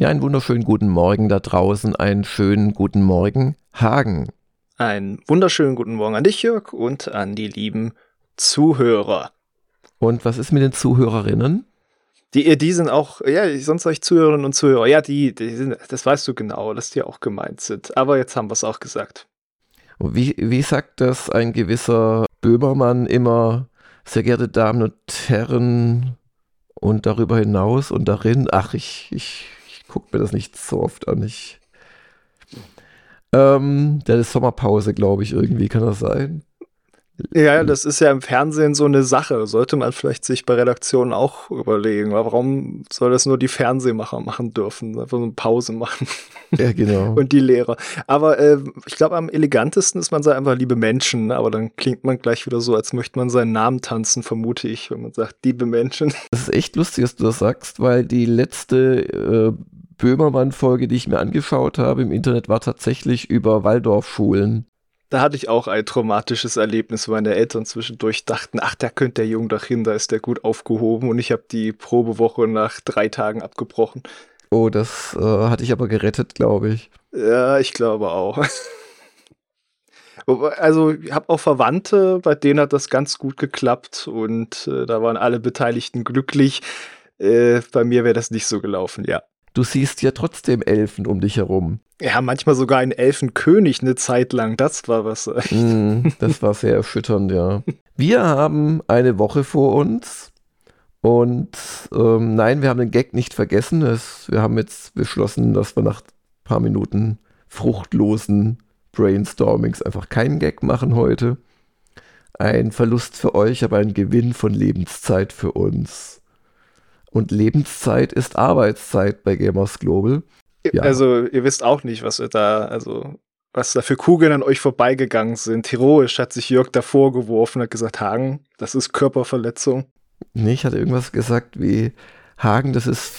Ja, einen wunderschönen guten Morgen da draußen, einen schönen guten Morgen, Hagen. Einen wunderschönen guten Morgen an dich, Jörg, und an die lieben Zuhörer. Und was ist mit den Zuhörerinnen? Die, die sind auch, ja, sonst ich Zuhörerinnen und Zuhörer. Ja, die, die sind, das weißt du genau, dass die auch gemeint sind. Aber jetzt haben wir es auch gesagt. Wie, wie sagt das ein gewisser Böhmermann immer, sehr geehrte Damen und Herren, und darüber hinaus und darin, ach, ich, ich gucke mir das nicht so oft an. Ich, ähm, der ist Sommerpause, glaube ich, irgendwie, kann das sein? Ja, das ist ja im Fernsehen so eine Sache. Sollte man vielleicht sich bei Redaktionen auch überlegen. Warum soll das nur die Fernsehmacher machen dürfen? Einfach so eine Pause machen. Ja, genau. Und die Lehrer. Aber äh, ich glaube, am elegantesten ist man sagt einfach liebe Menschen. Aber dann klingt man gleich wieder so, als möchte man seinen Namen tanzen, vermute ich, wenn man sagt liebe Menschen. Das ist echt lustig, dass du das sagst, weil die letzte äh, Böhmermann-Folge, die ich mir angeschaut habe im Internet, war tatsächlich über Waldorfschulen. Da hatte ich auch ein traumatisches Erlebnis, wo meine Eltern zwischendurch dachten, ach, da könnte der Junge doch hin, da ist der gut aufgehoben und ich habe die Probewoche nach drei Tagen abgebrochen. Oh, das äh, hatte ich aber gerettet, glaube ich. Ja, ich glaube auch. also, ich habe auch Verwandte, bei denen hat das ganz gut geklappt und äh, da waren alle Beteiligten glücklich. Äh, bei mir wäre das nicht so gelaufen, ja du siehst ja trotzdem Elfen um dich herum. Ja, manchmal sogar ein Elfenkönig eine Zeit lang. Das war was. Mm, das war sehr erschütternd, ja. Wir haben eine Woche vor uns. Und ähm, nein, wir haben den Gag nicht vergessen. Es, wir haben jetzt beschlossen, dass wir nach ein paar Minuten fruchtlosen Brainstormings einfach keinen Gag machen heute. Ein Verlust für euch, aber ein Gewinn von Lebenszeit für uns. Und Lebenszeit ist Arbeitszeit bei Gamers Global. Ja. Also, ihr wisst auch nicht, was da, also, was da für Kugeln an euch vorbeigegangen sind. Heroisch hat sich Jörg davor geworfen, hat gesagt, Hagen, das ist Körperverletzung. Nee, ich hatte irgendwas gesagt wie, Hagen, das ist,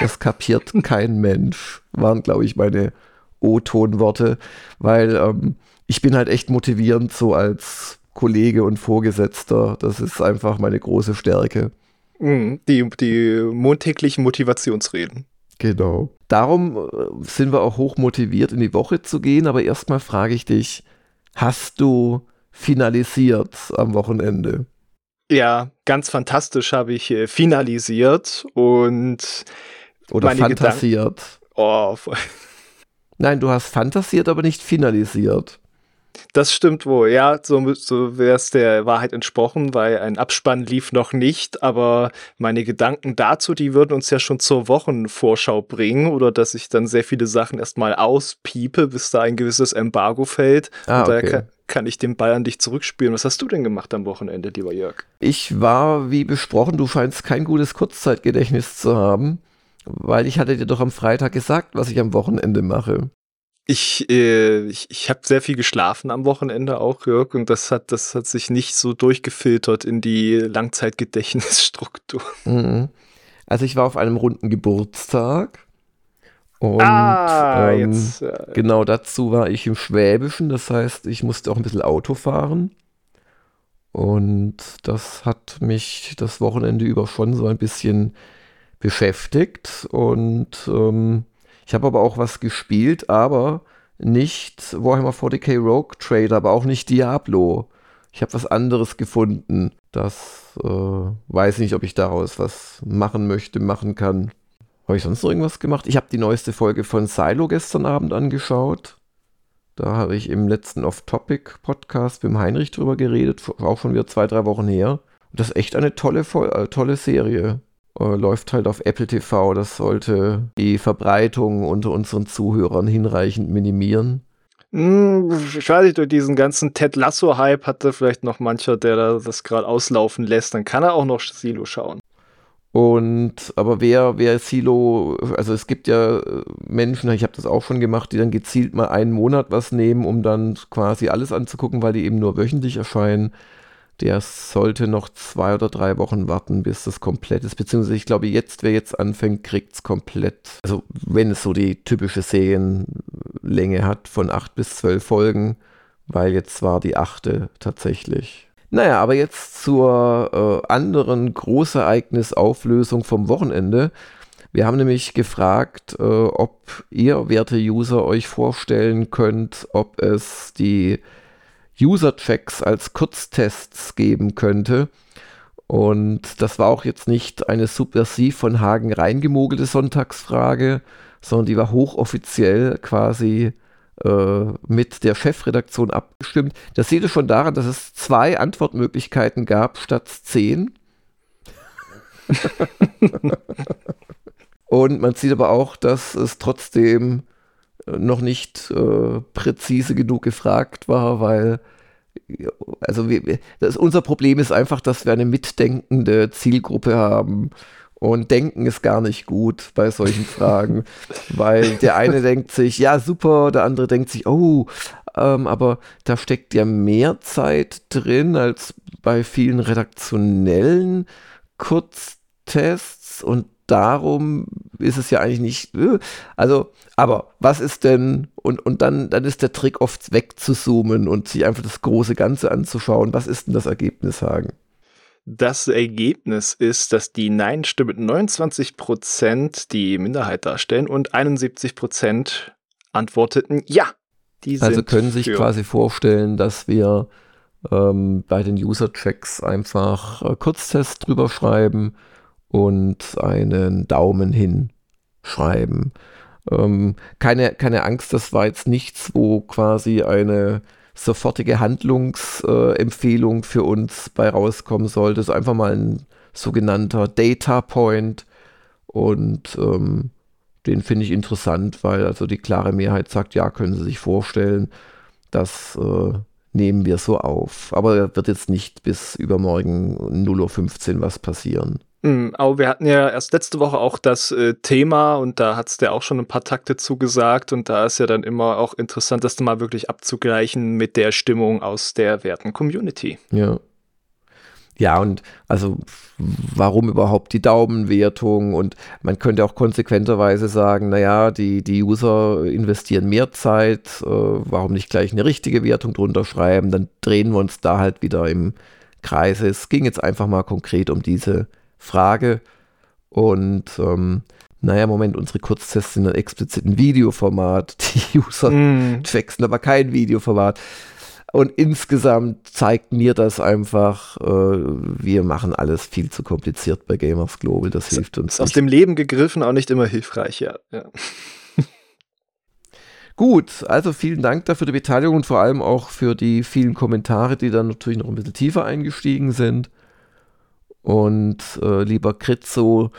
das kapiert kein Mensch, waren, glaube ich, meine O-Tonworte, weil ähm, ich bin halt echt motivierend so als Kollege und Vorgesetzter. Das ist einfach meine große Stärke. Mhm, die, die montäglichen Motivationsreden. Genau. Darum äh, sind wir auch hoch motiviert, in die Woche zu gehen. Aber erstmal frage ich dich, hast du finalisiert am Wochenende? Ja, ganz fantastisch habe ich äh, finalisiert und. Oder fantasiert. Gedanken oh. Nein, du hast fantasiert, aber nicht finalisiert. Das stimmt wohl, ja, so, so wäre es der Wahrheit entsprochen, weil ein Abspann lief noch nicht, aber meine Gedanken dazu, die würden uns ja schon zur Wochenvorschau bringen oder dass ich dann sehr viele Sachen erstmal auspiepe, bis da ein gewisses Embargo fällt. Ah, und okay. kann, kann ich den Ball an dich zurückspielen. Was hast du denn gemacht am Wochenende, lieber Jörg? Ich war, wie besprochen, du scheinst kein gutes Kurzzeitgedächtnis zu haben, weil ich hatte dir doch am Freitag gesagt, was ich am Wochenende mache. Ich, äh, ich, ich habe sehr viel geschlafen am Wochenende auch, Jörg, und das hat, das hat sich nicht so durchgefiltert in die Langzeitgedächtnisstruktur. Mhm. Also ich war auf einem runden Geburtstag. Und ah, ähm, jetzt, äh, genau dazu war ich im Schwäbischen, das heißt, ich musste auch ein bisschen Auto fahren. Und das hat mich das Wochenende über schon so ein bisschen beschäftigt. Und ähm, ich habe aber auch was gespielt, aber nicht Warhammer 40k Rogue Trader, aber auch nicht Diablo. Ich habe was anderes gefunden. Das äh, weiß nicht, ob ich daraus was machen möchte, machen kann. Habe ich sonst noch irgendwas gemacht? Ich habe die neueste Folge von Silo gestern Abend angeschaut. Da habe ich im letzten Off-Topic-Podcast mit dem Heinrich drüber geredet, auch schon wieder zwei, drei Wochen her. Und das ist echt eine tolle, äh, tolle Serie äh, läuft halt auf Apple TV. Das sollte die Verbreitung unter unseren Zuhörern hinreichend minimieren. Hm, ich weiß nicht, durch diesen ganzen Ted Lasso-Hype hatte vielleicht noch mancher, der das gerade auslaufen lässt. Dann kann er auch noch Silo schauen. Und aber wer, wer Silo, also es gibt ja äh, Menschen, ich habe das auch schon gemacht, die dann gezielt mal einen Monat was nehmen, um dann quasi alles anzugucken, weil die eben nur wöchentlich erscheinen der sollte noch zwei oder drei Wochen warten, bis das komplett ist. Beziehungsweise ich glaube, jetzt, wer jetzt anfängt, kriegt es komplett. Also wenn es so die typische Serienlänge hat von acht bis zwölf Folgen, weil jetzt war die achte tatsächlich. Naja, aber jetzt zur äh, anderen Großereignisauflösung vom Wochenende. Wir haben nämlich gefragt, äh, ob ihr, werte User, euch vorstellen könnt, ob es die User-Checks als Kurztests geben könnte. Und das war auch jetzt nicht eine subversiv von Hagen reingemogelte Sonntagsfrage, sondern die war hochoffiziell quasi äh, mit der Chefredaktion abgestimmt. Das seht ihr schon daran, dass es zwei Antwortmöglichkeiten gab statt zehn. Und man sieht aber auch, dass es trotzdem noch nicht äh, präzise genug gefragt war, weil also wir, das, unser Problem ist einfach, dass wir eine mitdenkende Zielgruppe haben. Und denken ist gar nicht gut bei solchen Fragen, weil der eine denkt sich, ja super, der andere denkt sich, oh, ähm, aber da steckt ja mehr Zeit drin als bei vielen redaktionellen Kurztests und darum ist es ja eigentlich nicht. Äh, also, aber was ist denn, und, und dann, dann ist der Trick oft wegzuzoomen und sich einfach das große Ganze anzuschauen. Was ist denn das Ergebnis, Hagen? Das Ergebnis ist, dass die Nein-Stimmen 29 Prozent die Minderheit darstellen und 71 Prozent antworteten Ja. Also können sich quasi vorstellen, dass wir ähm, bei den User-Checks einfach äh, Kurztests drüber schreiben und einen Daumen hin schreiben. Ähm, keine, keine Angst, das war jetzt nichts, wo quasi eine sofortige Handlungsempfehlung für uns bei rauskommen sollte. Es ist einfach mal ein sogenannter Data Point und ähm, den finde ich interessant, weil also die klare Mehrheit sagt, ja, können Sie sich vorstellen, das äh, nehmen wir so auf. Aber wird jetzt nicht bis übermorgen 0.15 Uhr was passieren. Mhm, aber wir hatten ja erst letzte Woche auch das äh, Thema und da hat es dir auch schon ein paar Takte zugesagt und da ist ja dann immer auch interessant, das mal wirklich abzugleichen mit der Stimmung aus der werten Community. Ja. Ja, und also warum überhaupt die Daumenwertung? Und man könnte auch konsequenterweise sagen, naja, die, die User investieren mehr Zeit, äh, warum nicht gleich eine richtige Wertung drunter schreiben? Dann drehen wir uns da halt wieder im Kreis. Es ging jetzt einfach mal konkret um diese Frage. Und ähm, naja, Moment, unsere Kurztests sind ein explizit ein Videoformat. Die User mm. checksen aber kein Videoformat. Und insgesamt zeigt mir das einfach, äh, wir machen alles viel zu kompliziert bei Gamers Global. Das hilft uns. Ist aus dem Leben gegriffen auch nicht immer hilfreich, ja. ja. Gut, also vielen Dank dafür die Beteiligung und vor allem auch für die vielen Kommentare, die dann natürlich noch ein bisschen tiefer eingestiegen sind. Und äh, lieber Kritzo,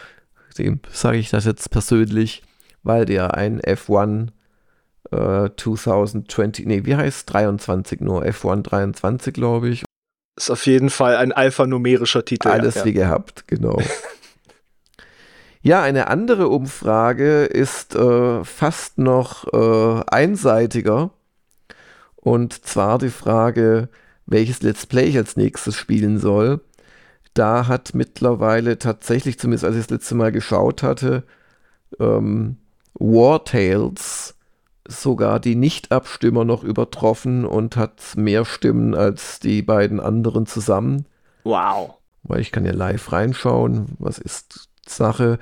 dem sage ich das jetzt persönlich, weil der ein F1 äh, 2020, nee, wie heißt 23 nur? F1 23, glaube ich. Ist auf jeden Fall ein alphanumerischer Titel. Alles ja. wie gehabt, genau. ja, eine andere Umfrage ist äh, fast noch äh, einseitiger. Und zwar die Frage, welches Let's Play ich als nächstes spielen soll da hat mittlerweile tatsächlich, zumindest als ich das letzte Mal geschaut hatte, ähm, War Tales sogar die Nicht-Abstimmer noch übertroffen und hat mehr Stimmen als die beiden anderen zusammen. Wow. Weil ich kann ja live reinschauen. Was ist Sache?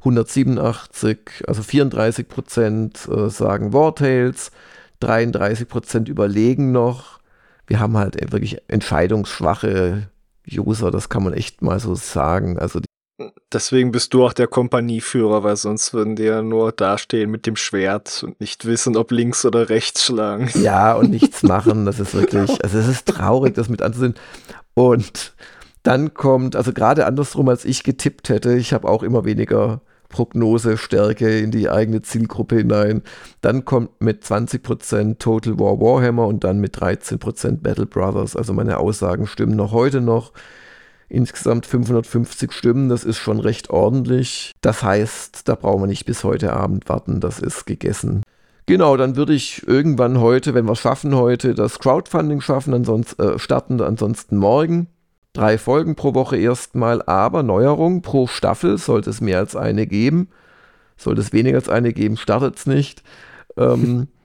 187, also 34 Prozent äh, sagen War Tales, 33 Prozent überlegen noch. Wir haben halt wirklich entscheidungsschwache User, das kann man echt mal so sagen. Also Deswegen bist du auch der Kompanieführer, weil sonst würden die ja nur dastehen mit dem Schwert und nicht wissen, ob links oder rechts schlagen. Ja, und nichts machen. Das ist wirklich, also es ist traurig, das mit anzusehen. Und dann kommt, also gerade andersrum, als ich getippt hätte, ich habe auch immer weniger Prognosestärke in die eigene Zielgruppe hinein. Dann kommt mit 20% Total War Warhammer und dann mit 13% Battle Brothers. Also meine Aussagen stimmen noch heute noch. Insgesamt 550 Stimmen, das ist schon recht ordentlich. Das heißt, da brauchen wir nicht bis heute Abend warten, das ist gegessen. Genau, dann würde ich irgendwann heute, wenn wir es schaffen heute, das Crowdfunding schaffen, ansonsten äh, starten, ansonsten morgen drei Folgen pro Woche erstmal, aber Neuerung pro Staffel sollte es mehr als eine geben. Sollte es weniger als eine geben, startet es nicht. Ähm,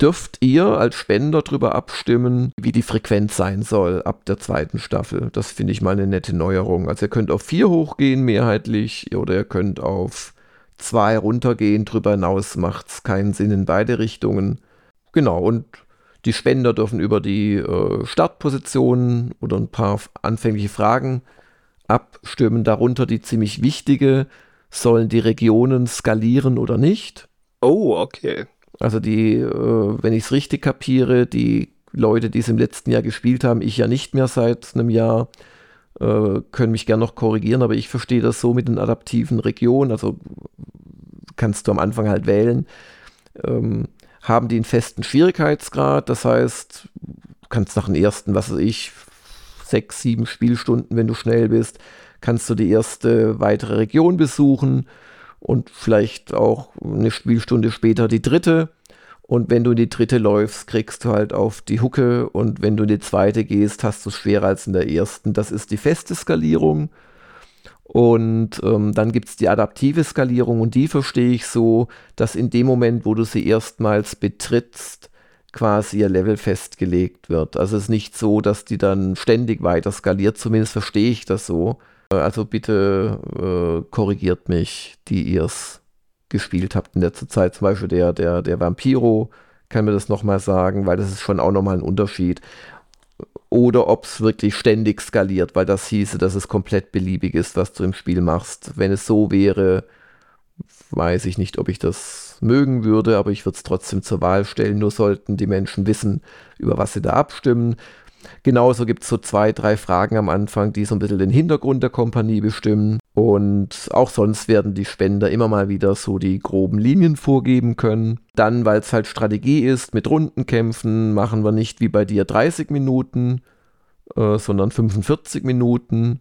dürft ihr als Spender darüber abstimmen, wie die Frequenz sein soll ab der zweiten Staffel. Das finde ich mal eine nette Neuerung. Also ihr könnt auf vier hochgehen mehrheitlich oder ihr könnt auf zwei runtergehen. Darüber hinaus macht es keinen Sinn in beide Richtungen. Genau, und die Spender dürfen über die äh, Startpositionen oder ein paar anfängliche Fragen abstimmen. Darunter die ziemlich wichtige, sollen die Regionen skalieren oder nicht? Oh, okay. Also die, äh, wenn ich es richtig kapiere, die Leute, die es im letzten Jahr gespielt haben, ich ja nicht mehr seit einem Jahr, äh, können mich gerne noch korrigieren, aber ich verstehe das so mit den adaptiven Regionen, also kannst du am Anfang halt wählen. Ähm, haben die einen festen Schwierigkeitsgrad. Das heißt, du kannst nach dem ersten, was weiß ich, sechs, sieben Spielstunden, wenn du schnell bist, kannst du die erste weitere Region besuchen und vielleicht auch eine Spielstunde später die dritte. Und wenn du in die dritte läufst, kriegst du halt auf die Hucke und wenn du in die zweite gehst, hast du es schwerer als in der ersten. Das ist die feste Skalierung. Und ähm, dann gibt es die adaptive Skalierung und die verstehe ich so, dass in dem Moment, wo du sie erstmals betrittst, quasi ihr Level festgelegt wird. Also es ist nicht so, dass die dann ständig weiter skaliert, zumindest verstehe ich das so. Äh, also bitte äh, korrigiert mich, die ihr es gespielt habt in letzter Zeit. Zum Beispiel der, der, der Vampiro kann mir das nochmal sagen, weil das ist schon auch nochmal ein Unterschied oder ob es wirklich ständig skaliert, weil das hieße, dass es komplett beliebig ist, was du im Spiel machst. Wenn es so wäre, weiß ich nicht, ob ich das mögen würde, aber ich würde es trotzdem zur Wahl stellen. Nur sollten die Menschen wissen, über was sie da abstimmen. Genauso gibt es so zwei, drei Fragen am Anfang, die so ein bisschen den Hintergrund der Kompanie bestimmen. Und auch sonst werden die Spender immer mal wieder so die groben Linien vorgeben können. Dann, weil es halt Strategie ist, mit Rundenkämpfen machen wir nicht wie bei dir 30 Minuten, äh, sondern 45 Minuten.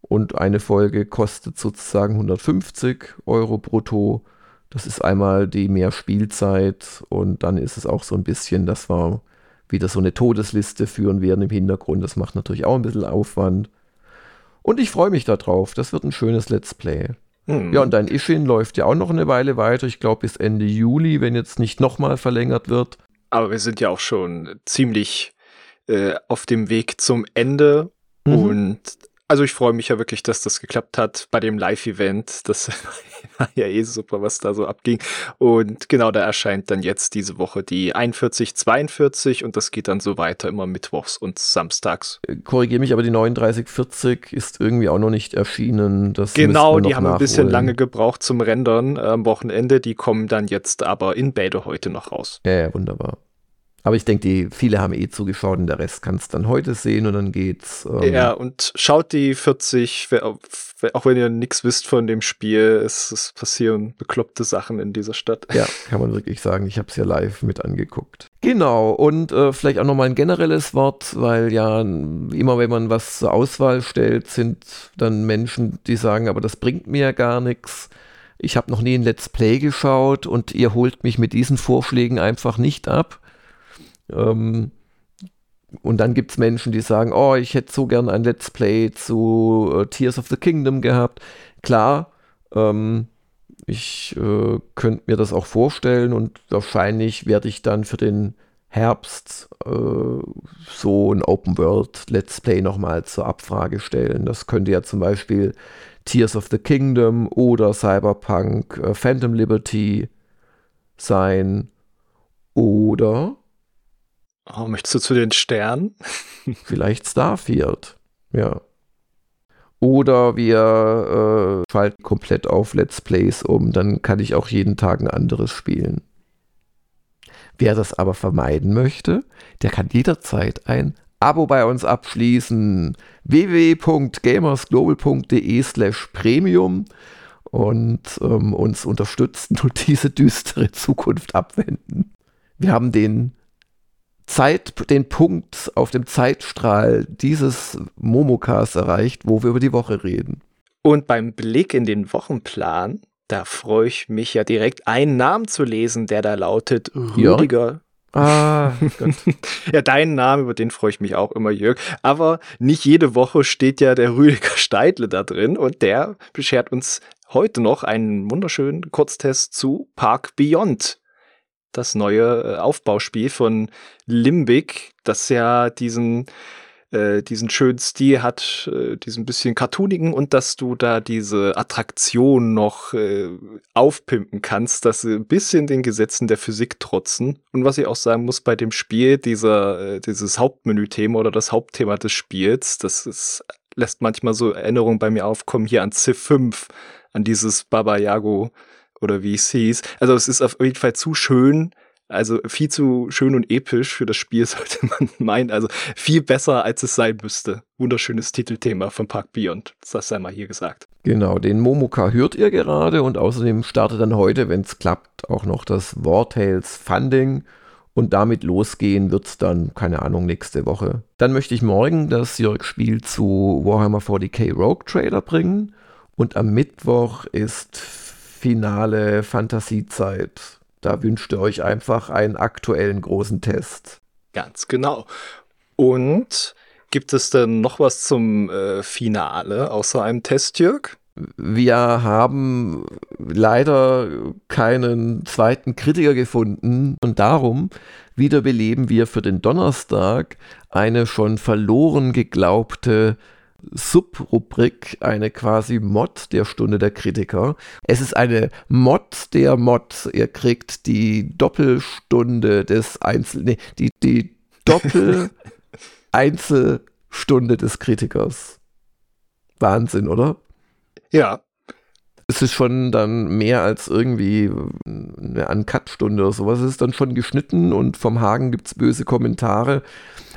Und eine Folge kostet sozusagen 150 Euro brutto. Das ist einmal die mehr Spielzeit und dann ist es auch so ein bisschen, dass wir wieder so eine Todesliste führen werden im Hintergrund. Das macht natürlich auch ein bisschen Aufwand. Und ich freue mich darauf. Das wird ein schönes Let's Play. Mhm. Ja, und dein Ishin läuft ja auch noch eine Weile weiter. Ich glaube bis Ende Juli, wenn jetzt nicht nochmal verlängert wird. Aber wir sind ja auch schon ziemlich äh, auf dem Weg zum Ende. Mhm. Und also ich freue mich ja wirklich, dass das geklappt hat bei dem Live-Event. Das war ja eh super, was da so abging. Und genau, da erscheint dann jetzt diese Woche die 41, 42 und das geht dann so weiter immer mittwochs und samstags. Äh, Korrigiere mich, aber die 39, 40 ist irgendwie auch noch nicht erschienen. Das genau, die haben nachholen. ein bisschen lange gebraucht zum Rendern am Wochenende. Die kommen dann jetzt aber in Bäde heute noch raus. Ja, ja wunderbar. Aber ich denke, die viele haben eh zugeschaut und der Rest kann es dann heute sehen und dann geht's. Ähm ja, und schaut die 40, auch wenn ihr nichts wisst von dem Spiel, es, es, passieren bekloppte Sachen in dieser Stadt. Ja, kann man wirklich sagen. Ich habe es ja live mit angeguckt. Genau, und äh, vielleicht auch nochmal ein generelles Wort, weil ja immer wenn man was zur Auswahl stellt, sind dann Menschen, die sagen, aber das bringt mir ja gar nichts. Ich habe noch nie ein Let's Play geschaut und ihr holt mich mit diesen Vorschlägen einfach nicht ab. Ähm, und dann gibt es Menschen, die sagen, oh, ich hätte so gern ein Let's Play zu äh, Tears of the Kingdom gehabt. Klar, ähm, ich äh, könnte mir das auch vorstellen und wahrscheinlich werde ich dann für den Herbst äh, so ein Open World Let's Play nochmal zur Abfrage stellen. Das könnte ja zum Beispiel Tears of the Kingdom oder Cyberpunk äh, Phantom Liberty sein. Oder Oh, möchtest du zu den Sternen? Vielleicht Starfield, ja. Oder wir äh, schalten komplett auf Let's Plays um, dann kann ich auch jeden Tag ein anderes spielen. Wer das aber vermeiden möchte, der kann jederzeit ein Abo bei uns abschließen. www.gamersglobal.de slash premium und ähm, uns unterstützen und diese düstere Zukunft abwenden. Wir haben den Zeit, den Punkt auf dem Zeitstrahl dieses Momokas erreicht, wo wir über die Woche reden. Und beim Blick in den Wochenplan, da freue ich mich ja direkt, einen Namen zu lesen, der da lautet Rüdiger. Ah, ja, deinen Namen, über den freue ich mich auch immer, Jörg. Aber nicht jede Woche steht ja der Rüdiger Steidle da drin und der beschert uns heute noch einen wunderschönen Kurztest zu Park Beyond. Das neue äh, Aufbauspiel von Limbic, das ja diesen äh, diesen schönen Stil hat, äh, diesen bisschen cartoonigen und dass du da diese Attraktion noch äh, aufpimpen kannst, dass sie ein bisschen den Gesetzen der Physik trotzen. Und was ich auch sagen muss bei dem Spiel, dieser, äh, dieses Hauptmenü-Thema oder das Hauptthema des Spiels, das ist, lässt manchmal so Erinnerungen bei mir aufkommen hier an Civ 5, an dieses Baba Yago oder wie es hieß. Also es ist auf jeden Fall zu schön, also viel zu schön und episch für das Spiel, sollte man meinen. Also viel besser, als es sein müsste. Wunderschönes Titelthema von Park Beyond. Das sei mal hier gesagt. Genau, den Momoka hört ihr gerade und außerdem startet dann heute, wenn es klappt, auch noch das Wartales Funding. Und damit losgehen wird es dann, keine Ahnung, nächste Woche. Dann möchte ich morgen das Jörg-Spiel zu Warhammer 40k Rogue Trader bringen. Und am Mittwoch ist finale Fantasiezeit. Da wünscht ihr euch einfach einen aktuellen großen Test. Ganz genau. Und gibt es denn noch was zum äh, Finale außer einem Test, Jörg? Wir haben leider keinen zweiten Kritiker gefunden und darum wiederbeleben wir für den Donnerstag eine schon verloren geglaubte Subrubrik, eine quasi Mod der Stunde der Kritiker. Es ist eine Mod der Mod. Ihr kriegt die Doppelstunde des Einzel... Nee, die, die Doppel-Einzelstunde des Kritikers. Wahnsinn, oder? Ja. Es ist schon dann mehr als irgendwie eine Uncut-Stunde oder sowas. Es ist dann schon geschnitten und vom Hagen gibt es böse Kommentare.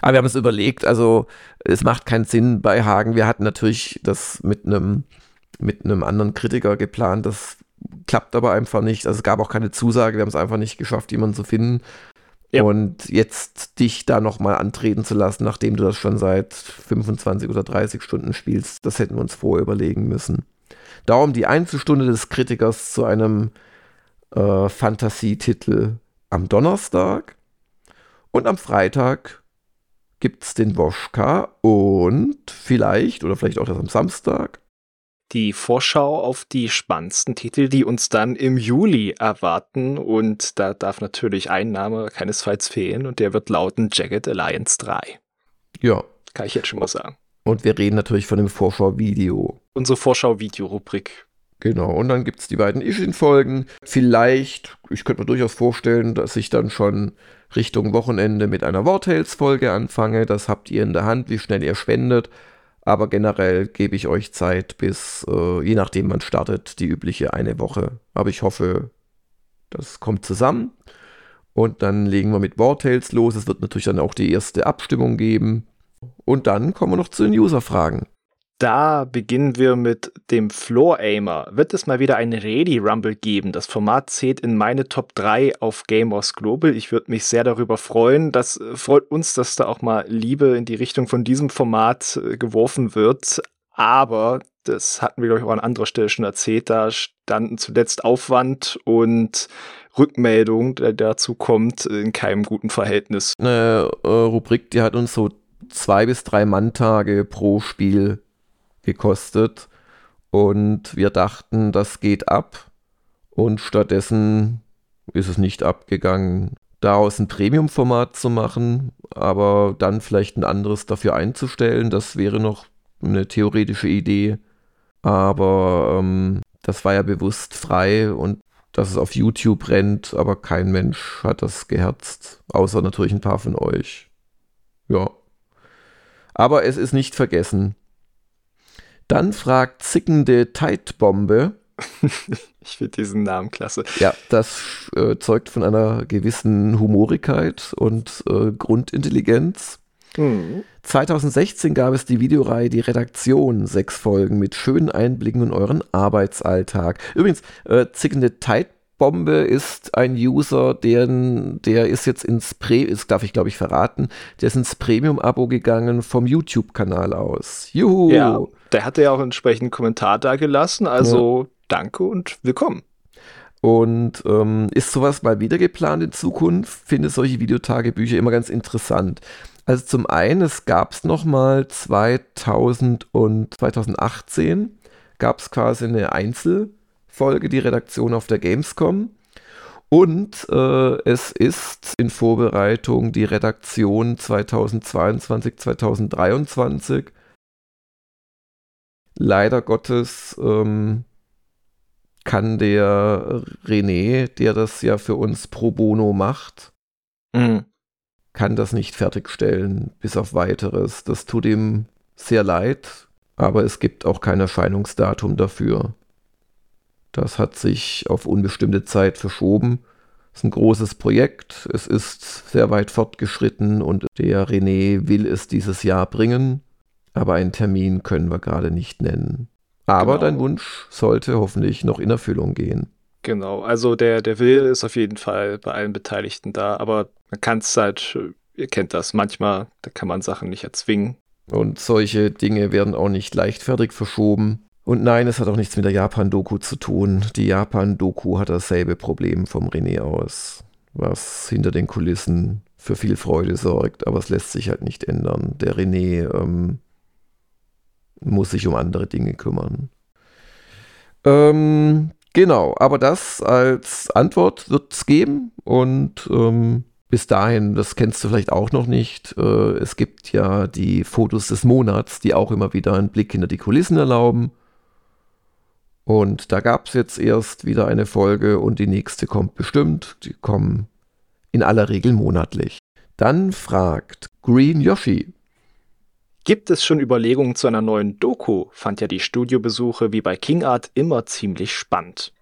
Aber wir haben es überlegt, also es macht keinen Sinn bei Hagen. Wir hatten natürlich das mit einem mit einem anderen Kritiker geplant. Das klappt aber einfach nicht. Also es gab auch keine Zusage. Wir haben es einfach nicht geschafft, jemanden zu finden. Ja. Und jetzt dich da nochmal antreten zu lassen, nachdem du das schon seit 25 oder 30 Stunden spielst, das hätten wir uns vorher überlegen müssen. Darum die Einzelstunde des Kritikers zu einem äh, Fantasietitel am Donnerstag. Und am Freitag gibt es den Woschka und vielleicht oder vielleicht auch das am Samstag. Die Vorschau auf die spannendsten Titel, die uns dann im Juli erwarten. Und da darf natürlich ein Name keinesfalls fehlen und der wird lauten Jagged Alliance 3. Ja. Kann ich jetzt schon mal sagen. Und wir reden natürlich von dem Vorschau-Video. Unsere Vorschau-Video-Rubrik. Genau, und dann gibt es die beiden Ishin-Folgen. Vielleicht, ich könnte mir durchaus vorstellen, dass ich dann schon Richtung Wochenende mit einer Wartales-Folge anfange. Das habt ihr in der Hand, wie schnell ihr spendet. Aber generell gebe ich euch Zeit bis, äh, je nachdem man startet, die übliche eine Woche. Aber ich hoffe, das kommt zusammen. Und dann legen wir mit Wartales los. Es wird natürlich dann auch die erste Abstimmung geben. Und dann kommen wir noch zu den User-Fragen. Da beginnen wir mit dem Floor Aimer. Wird es mal wieder ein Ready Rumble geben? Das Format zählt in meine Top 3 auf Gamers Global. Ich würde mich sehr darüber freuen. Das äh, freut uns, dass da auch mal Liebe in die Richtung von diesem Format äh, geworfen wird. Aber das hatten wir, glaube ich, auch an anderer Stelle schon erzählt. Da standen zuletzt Aufwand und Rückmeldung, der dazu kommt, in keinem guten Verhältnis. Eine äh, Rubrik, die hat uns so zwei bis drei Manntage pro Spiel gekostet. Und wir dachten, das geht ab. Und stattdessen ist es nicht abgegangen. Daraus ein Premium-Format zu machen, aber dann vielleicht ein anderes dafür einzustellen, das wäre noch eine theoretische Idee. Aber ähm, das war ja bewusst frei und dass es auf YouTube rennt, aber kein Mensch hat das geherzt, außer natürlich ein paar von euch. Ja. Aber es ist nicht vergessen. Dann fragt zickende Teitbombe. ich finde diesen Namen klasse. Ja, das äh, zeugt von einer gewissen Humorigkeit und äh, Grundintelligenz. Mhm. 2016 gab es die Videoreihe Die Redaktion, sechs Folgen mit schönen Einblicken in euren Arbeitsalltag. Übrigens, äh, zickende Teitbombe Bombe ist ein User, der, der ist jetzt ins Pre, ist, darf ich glaube ich verraten, der ist ins Premium-Abo gegangen vom YouTube-Kanal aus. Juhu! Ja, der hatte ja auch einen entsprechenden Kommentar da gelassen, also ja. danke und willkommen. Und ähm, ist sowas mal wieder geplant in Zukunft? Finde solche Videotagebücher immer ganz interessant. Also zum einen, es gab es nochmal 2000 und 2018 gab es quasi eine Einzel- Folge die Redaktion auf der Gamescom. Und äh, es ist in Vorbereitung die Redaktion 2022, 2023. Leider Gottes ähm, kann der René, der das ja für uns pro bono macht, mhm. kann das nicht fertigstellen, bis auf weiteres. Das tut ihm sehr leid, aber es gibt auch kein Erscheinungsdatum dafür. Das hat sich auf unbestimmte Zeit verschoben. Es ist ein großes Projekt, es ist sehr weit fortgeschritten und der René will es dieses Jahr bringen, aber einen Termin können wir gerade nicht nennen. Aber genau. dein Wunsch sollte hoffentlich noch in Erfüllung gehen. Genau, also der, der Will ist auf jeden Fall bei allen Beteiligten da, aber man kann es halt, ihr kennt das, manchmal, da kann man Sachen nicht erzwingen. Und solche Dinge werden auch nicht leichtfertig verschoben. Und nein, es hat auch nichts mit der Japan-Doku zu tun. Die Japan-Doku hat dasselbe Problem vom René aus, was hinter den Kulissen für viel Freude sorgt, aber es lässt sich halt nicht ändern. Der René ähm, muss sich um andere Dinge kümmern. Ähm, genau, aber das als Antwort wird es geben und ähm, bis dahin, das kennst du vielleicht auch noch nicht, äh, es gibt ja die Fotos des Monats, die auch immer wieder einen Blick hinter die Kulissen erlauben. Und da gab es jetzt erst wieder eine Folge und die nächste kommt bestimmt. Die kommen in aller Regel monatlich. Dann fragt Green Yoshi, Gibt es schon Überlegungen zu einer neuen Doku? Fand ja die Studiobesuche wie bei King Art immer ziemlich spannend.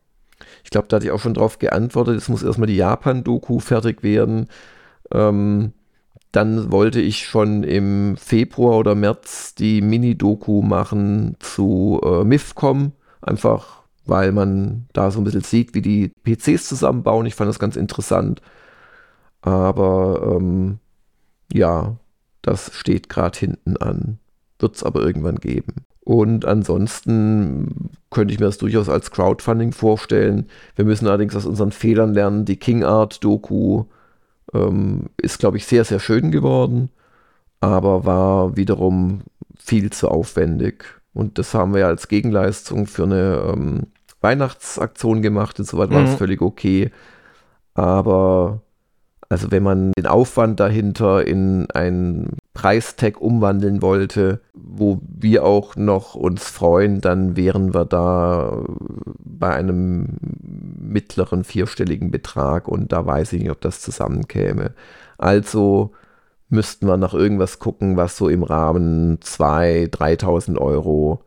Ich glaube, da hatte ich auch schon drauf geantwortet. Es muss erstmal die Japan-Doku fertig werden. Ähm, dann wollte ich schon im Februar oder März die Mini-Doku machen zu äh, MIFCOM. Einfach, weil man da so ein bisschen sieht, wie die PCs zusammenbauen. Ich fand das ganz interessant. Aber ähm, ja, das steht gerade hinten an. Wird es aber irgendwann geben. Und ansonsten könnte ich mir das durchaus als Crowdfunding vorstellen. Wir müssen allerdings aus unseren Fehlern lernen. Die King Art Doku ähm, ist, glaube ich, sehr, sehr schön geworden, aber war wiederum viel zu aufwendig. Und das haben wir ja als Gegenleistung für eine ähm, Weihnachtsaktion gemacht. Insoweit war es mhm. völlig okay. Aber also wenn man den Aufwand dahinter in ein Preistag umwandeln wollte, wo wir auch noch uns freuen, dann wären wir da bei einem mittleren vierstelligen Betrag und da weiß ich nicht, ob das zusammenkäme. Also müssten wir nach irgendwas gucken, was so im Rahmen 2.000, 3.000 Euro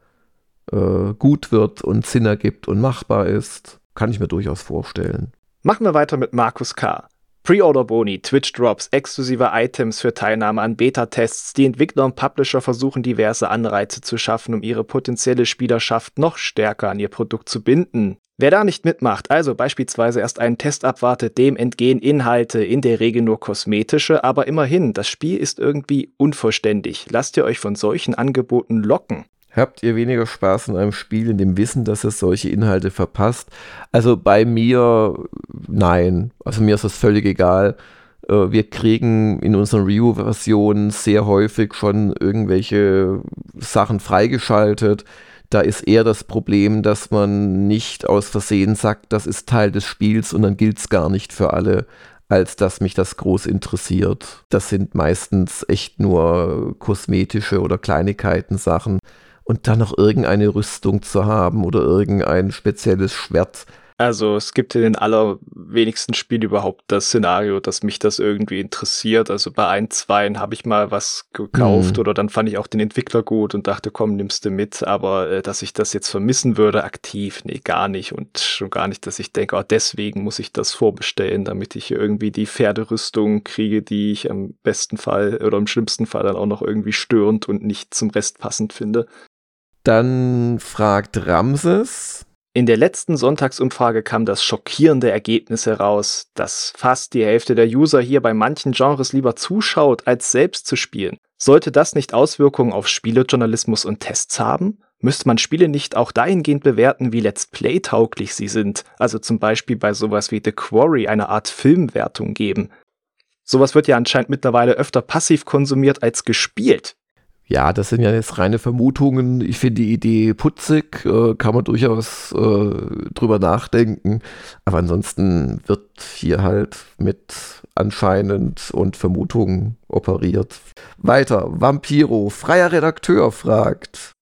äh, gut wird und Sinn ergibt und machbar ist. Kann ich mir durchaus vorstellen. Machen wir weiter mit Markus K. Pre-Order-Boni, Twitch-Drops, exklusive Items für Teilnahme an Beta-Tests. Die Entwickler und Publisher versuchen diverse Anreize zu schaffen, um ihre potenzielle Spielerschaft noch stärker an ihr Produkt zu binden. Wer da nicht mitmacht, also beispielsweise erst einen Test abwartet, dem entgehen Inhalte, in der Regel nur kosmetische, aber immerhin, das Spiel ist irgendwie unvollständig. Lasst ihr euch von solchen Angeboten locken. Habt ihr weniger Spaß in einem Spiel in dem Wissen, dass es solche Inhalte verpasst? Also bei mir, nein. Also mir ist das völlig egal. Äh, wir kriegen in unseren Review-Versionen sehr häufig schon irgendwelche Sachen freigeschaltet. Da ist eher das Problem, dass man nicht aus Versehen sagt, das ist Teil des Spiels und dann gilt es gar nicht für alle, als dass mich das groß interessiert. Das sind meistens echt nur kosmetische oder Kleinigkeiten Sachen und dann noch irgendeine Rüstung zu haben oder irgendein spezielles Schwert. Also es gibt in den allerwenigsten Spielen überhaupt das Szenario, dass mich das irgendwie interessiert. Also bei ein, zwei habe ich mal was gekauft mhm. oder dann fand ich auch den Entwickler gut und dachte, komm, nimmst du mit. Aber äh, dass ich das jetzt vermissen würde aktiv, nee, gar nicht. Und schon gar nicht, dass ich denke, oh, deswegen muss ich das vorbestellen, damit ich irgendwie die Pferderüstung kriege, die ich am besten Fall oder im schlimmsten Fall dann auch noch irgendwie störend und nicht zum Rest passend finde. Dann fragt Ramses. In der letzten Sonntagsumfrage kam das schockierende Ergebnis heraus, dass fast die Hälfte der User hier bei manchen Genres lieber zuschaut, als selbst zu spielen. Sollte das nicht Auswirkungen auf Spielejournalismus und Tests haben? Müsste man Spiele nicht auch dahingehend bewerten, wie Let's Play tauglich sie sind? Also zum Beispiel bei sowas wie The Quarry eine Art Filmwertung geben. Sowas wird ja anscheinend mittlerweile öfter passiv konsumiert als gespielt. Ja, das sind ja jetzt reine Vermutungen. Ich finde die Idee putzig, äh, kann man durchaus äh, drüber nachdenken. Aber ansonsten wird hier halt mit anscheinend und Vermutungen operiert. Weiter, Vampiro, freier Redakteur fragt.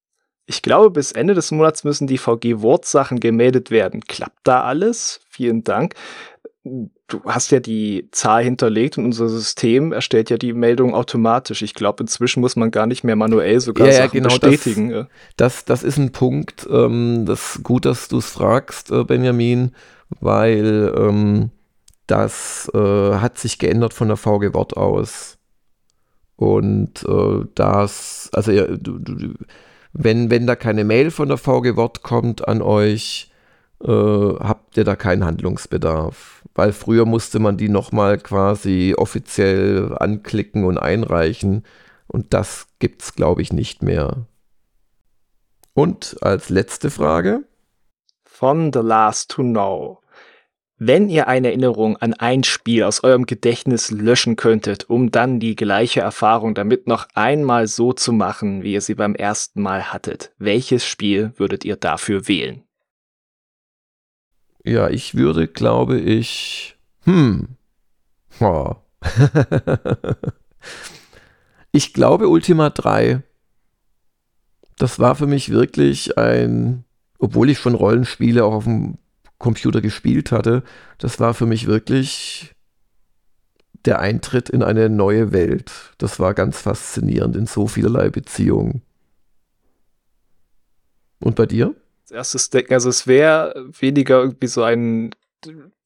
Ich glaube, bis Ende des Monats müssen die VG-Wortsachen gemeldet werden. Klappt da alles? Vielen Dank du hast ja die Zahl hinterlegt und unser System erstellt ja die Meldung automatisch. Ich glaube, inzwischen muss man gar nicht mehr manuell sogar ja, Sachen ja, genau bestätigen. Das, das, das, ist ein Punkt. Ähm, das gut, dass du es fragst, äh, Benjamin, weil ähm, das äh, hat sich geändert von der VG Wort aus. Und äh, das, also ja, du, du, wenn, wenn da keine Mail von der VG Wort kommt an euch, äh, habt ihr da keinen Handlungsbedarf. Weil früher musste man die nochmal quasi offiziell anklicken und einreichen. Und das gibt's, glaube ich, nicht mehr. Und als letzte Frage. Von The Last to Know. Wenn ihr eine Erinnerung an ein Spiel aus eurem Gedächtnis löschen könntet, um dann die gleiche Erfahrung damit noch einmal so zu machen, wie ihr sie beim ersten Mal hattet, welches Spiel würdet ihr dafür wählen? Ja, ich würde, glaube ich, hm, oh. ich glaube Ultima 3. Das war für mich wirklich ein, obwohl ich schon Rollenspiele auch auf dem Computer gespielt hatte, das war für mich wirklich der Eintritt in eine neue Welt. Das war ganz faszinierend in so vielerlei Beziehungen. Und bei dir? Erstes denken. Also es wäre weniger irgendwie so ein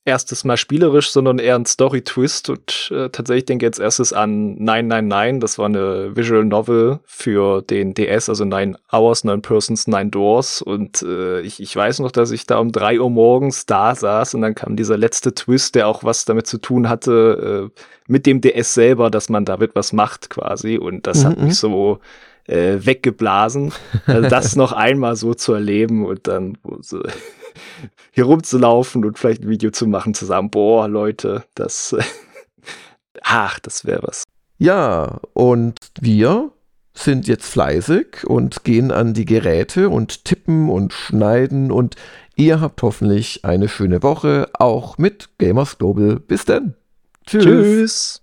erstes Mal spielerisch, sondern eher ein Story-Twist. Und äh, tatsächlich denke ich jetzt erstes an 999. Das war eine Visual Novel für den DS, also Nine Hours, Nine Persons, Nine Doors. Und äh, ich, ich weiß noch, dass ich da um drei Uhr morgens da saß und dann kam dieser letzte Twist, der auch was damit zu tun hatte, äh, mit dem DS selber, dass man damit was macht quasi. Und das mhm. hat mich mhm. so äh, weggeblasen. Also das noch einmal so zu erleben und dann so hier rumzulaufen und vielleicht ein Video zu machen, zusammen, boah, Leute, das, ach, das wäre was. Ja, und wir sind jetzt fleißig und gehen an die Geräte und tippen und schneiden und ihr habt hoffentlich eine schöne Woche, auch mit Gamers Global. Bis dann. Tschüss. Tschüss.